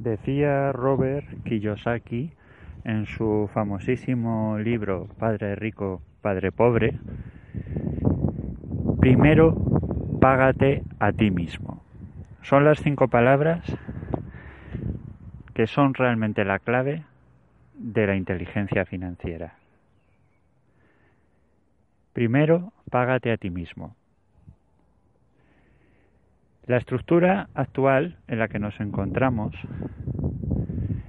Decía Robert Kiyosaki en su famosísimo libro Padre Rico, Padre Pobre, primero págate a ti mismo. Son las cinco palabras que son realmente la clave de la inteligencia financiera. Primero, págate a ti mismo. La estructura actual en la que nos encontramos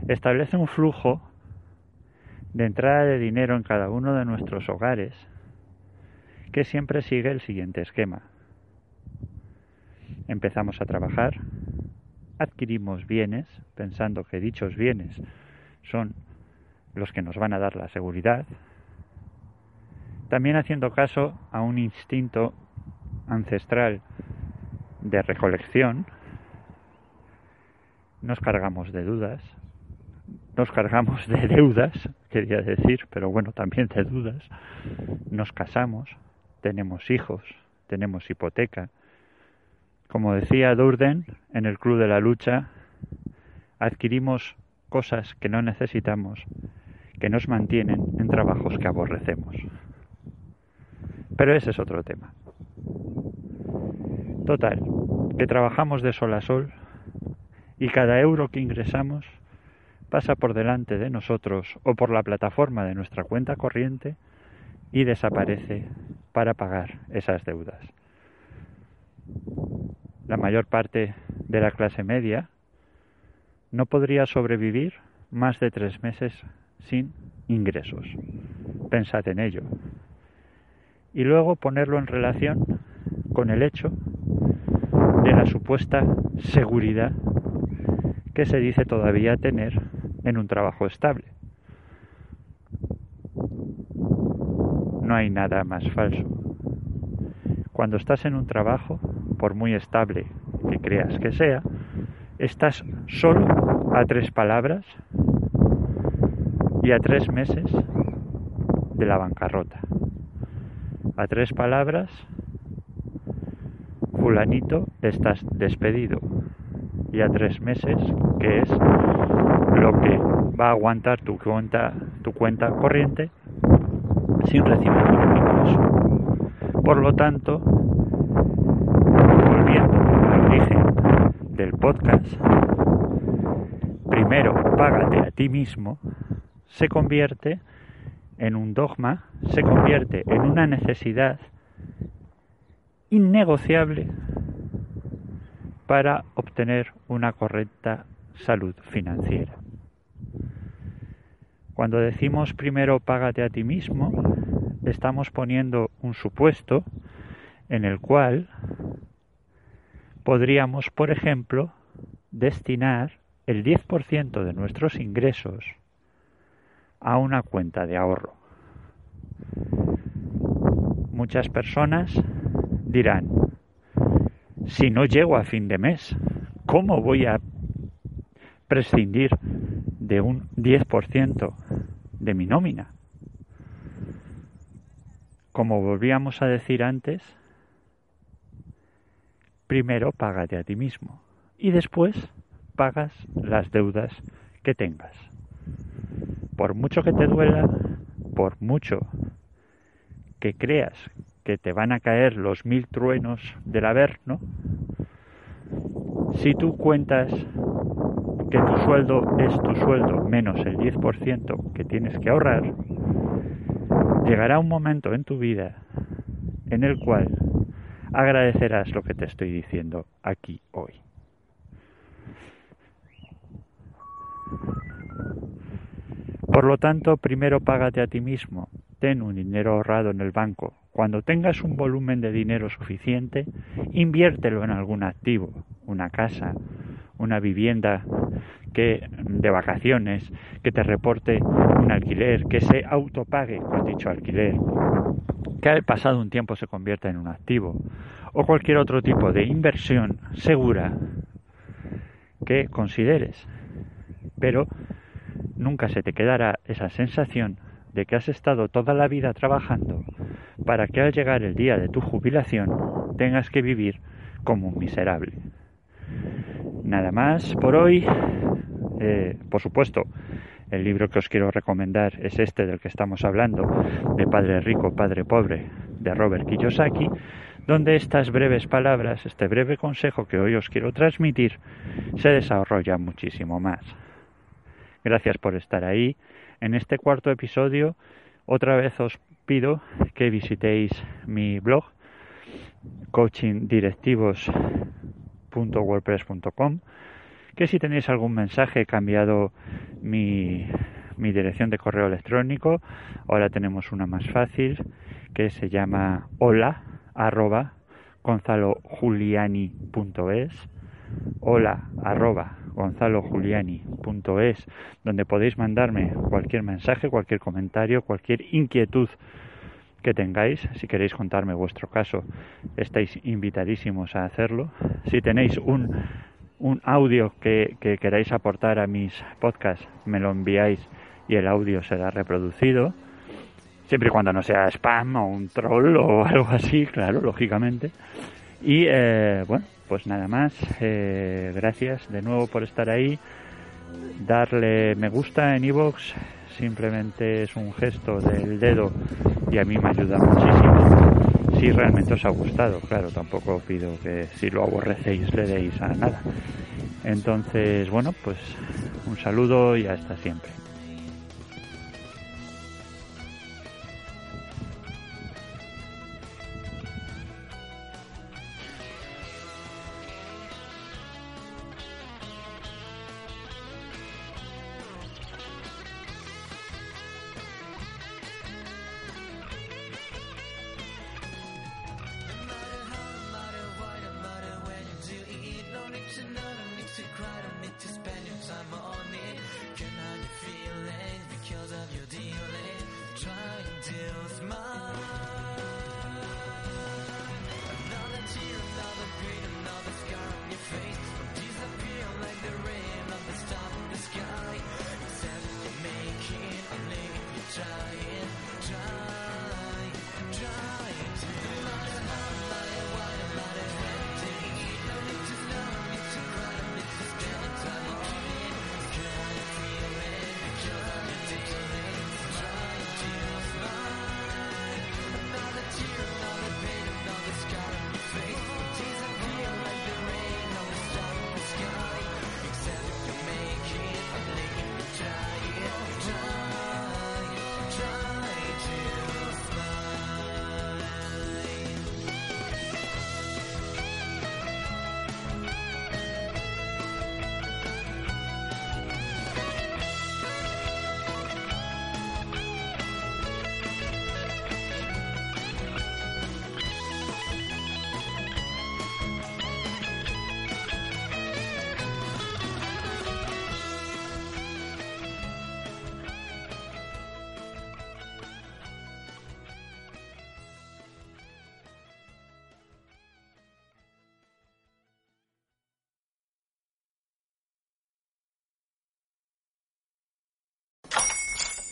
establece un flujo de entrada de dinero en cada uno de nuestros hogares que siempre sigue el siguiente esquema. Empezamos a trabajar, adquirimos bienes, pensando que dichos bienes son los que nos van a dar la seguridad, también haciendo caso a un instinto ancestral de recolección, nos cargamos de dudas, nos cargamos de deudas, quería decir, pero bueno, también de dudas, nos casamos, tenemos hijos, tenemos hipoteca. Como decía Durden en el Club de la Lucha, adquirimos cosas que no necesitamos, que nos mantienen en trabajos que aborrecemos. Pero ese es otro tema. Total, que trabajamos de sol a sol y cada euro que ingresamos pasa por delante de nosotros o por la plataforma de nuestra cuenta corriente y desaparece para pagar esas deudas. La mayor parte de la clase media no podría sobrevivir más de tres meses sin ingresos. Pensad en ello. Y luego ponerlo en relación con el hecho de la supuesta seguridad que se dice todavía tener en un trabajo estable. No hay nada más falso. Cuando estás en un trabajo, por muy estable que creas que sea, estás solo a tres palabras y a tres meses de la bancarrota. A tres palabras fulanito estás despedido. Y tres meses que es lo que va a aguantar tu cuenta tu cuenta corriente sin recibir ningún ingreso. Por lo tanto volviendo al origen del podcast primero págate a ti mismo se convierte en un dogma se convierte en una necesidad innegociable para obtener una correcta salud financiera. Cuando decimos primero págate a ti mismo, estamos poniendo un supuesto en el cual podríamos, por ejemplo, destinar el 10% de nuestros ingresos a una cuenta de ahorro. Muchas personas dirán, si no llego a fin de mes, ¿cómo voy a prescindir de un 10% de mi nómina? Como volvíamos a decir antes, primero págate a ti mismo y después pagas las deudas que tengas. Por mucho que te duela, por mucho que creas que te van a caer los mil truenos del Averno, si tú cuentas que tu sueldo es tu sueldo menos el 10% que tienes que ahorrar, llegará un momento en tu vida en el cual agradecerás lo que te estoy diciendo aquí hoy. Por lo tanto, primero págate a ti mismo, ten un dinero ahorrado en el banco. Cuando tengas un volumen de dinero suficiente, inviértelo en algún activo, una casa, una vivienda que de vacaciones, que te reporte un alquiler, que se autopague con dicho alquiler, que al pasado un tiempo se convierta en un activo o cualquier otro tipo de inversión segura que consideres. Pero nunca se te quedará esa sensación de que has estado toda la vida trabajando para que al llegar el día de tu jubilación tengas que vivir como un miserable. Nada más por hoy. Eh, por supuesto, el libro que os quiero recomendar es este del que estamos hablando, de Padre Rico, Padre Pobre, de Robert Kiyosaki, donde estas breves palabras, este breve consejo que hoy os quiero transmitir, se desarrolla muchísimo más. Gracias por estar ahí. En este cuarto episodio, otra vez os pido que visitéis mi blog coachingdirectivos.wordpress.com que si tenéis algún mensaje he cambiado mi, mi dirección de correo electrónico. Ahora tenemos una más fácil que se llama hola arroba gonzalojuliani.es hola arroba gonzalojuliani.es donde podéis mandarme cualquier mensaje, cualquier comentario, cualquier inquietud que tengáis. Si queréis contarme vuestro caso, estáis invitadísimos a hacerlo. Si tenéis un, un audio que, que queráis aportar a mis podcasts, me lo enviáis y el audio será reproducido. Siempre y cuando no sea spam o un troll o algo así, claro, lógicamente. Y eh, bueno, pues nada más. Eh, gracias de nuevo por estar ahí. Darle me gusta en iVoox simplemente es un gesto del dedo y a mí me ayuda muchísimo. Si realmente os ha gustado, claro, tampoco pido que si lo aborrecéis le deis a nada. Entonces, bueno, pues un saludo y hasta siempre.